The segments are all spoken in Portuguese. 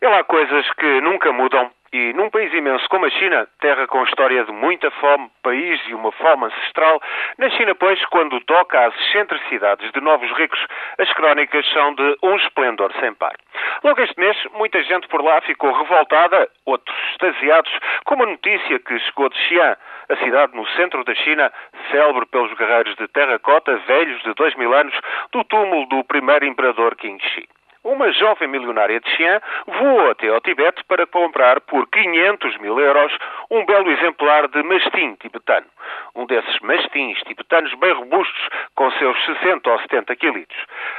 E lá há coisas que nunca mudam e num país imenso como a China, terra com história de muita fome, país e uma fome ancestral, na China, pois, quando toca às excentricidades de novos ricos, as crónicas são de um esplendor sem par. Logo este mês, muita gente por lá ficou revoltada, outros extasiados, com uma notícia que chegou de Xi'an, a cidade no centro da China, célebre pelos guerreiros de terracota velhos de dois mil anos, do túmulo do primeiro imperador Qin Shi uma jovem milionária de Xi'an voou até ao Tibete para comprar por 500 mil euros um belo exemplar de mastim tibetano. Um desses mastins tibetanos bem robustos, com seus 60 ou 70 quilos.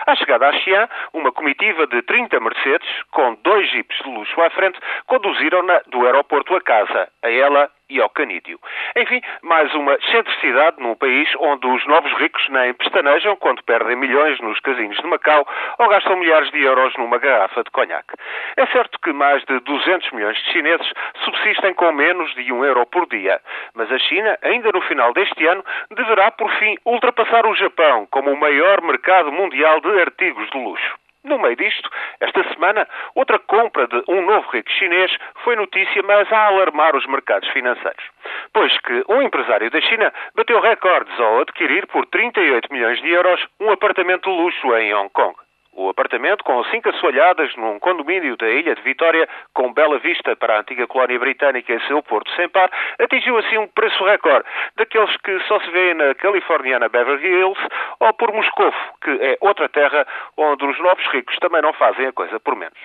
À chegada a Xi'an, uma comitiva de 30 Mercedes, com dois jipes de luxo à frente, conduziram-na do aeroporto a casa, a ela e ao canídeo. Enfim, mais uma excentricidade num país onde os novos ricos nem pestanejam quando perdem milhões nos casinos de Macau ou gastam milhares de euros numa garrafa de conhaque. É certo que mais de 200 milhões de chineses subsistem com menos de um euro por dia, mas a China, ainda no final deste ano, deverá por fim ultrapassar o Japão como o maior mercado mundial de artigos de luxo. No meio disto, esta semana, outra compra de um novo rico chinês foi notícia, mas a alarmar os mercados financeiros. Pois que um empresário da China bateu recordes ao adquirir por 38 milhões de euros um apartamento luxo em Hong Kong. O apartamento, com cinco assoalhadas num condomínio da Ilha de Vitória, com bela vista para a antiga colónia britânica e seu porto sem par, atingiu assim um preço recorde, daqueles que só se vê na californiana Beverly Hills ou por Moscovo, que é outra terra onde os novos ricos também não fazem a coisa por menos.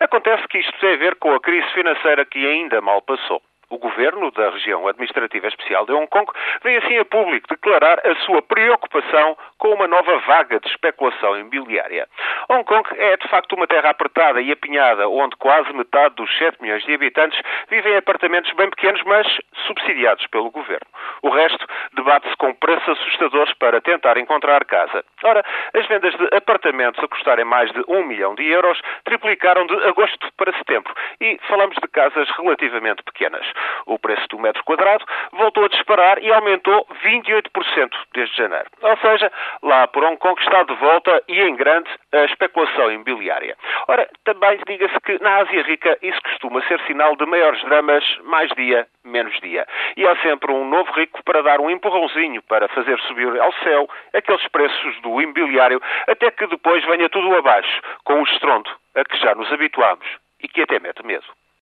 Acontece que isto tem a ver com a crise financeira que ainda mal passou. O governo da região administrativa especial de Hong Kong vem assim a público declarar a sua preocupação com uma nova vaga de especulação imobiliária. Hong Kong é de facto uma terra apertada e apinhada, onde quase metade dos 7 milhões de habitantes vivem em apartamentos bem pequenos, mas subsidiados pelo governo. O resto debate-se com preços assustadores para tentar encontrar casa. Ora, as vendas de apartamentos a custarem mais de 1 milhão de euros triplicaram de agosto para setembro e falamos de casas relativamente pequenas. O preço do metro quadrado voltou a disparar e aumentou 28% desde janeiro. Ou seja, lá por Hong Kong está de volta e em grande a especulação imobiliária. Ora, também diga-se que na Ásia Rica isso costuma ser sinal de maiores dramas, mais dia, menos dia. E há sempre um novo rico para dar um empurrãozinho para fazer subir ao céu aqueles preços do imobiliário, até que depois venha tudo abaixo, com o estrondo a que já nos habituamos e que até mete medo.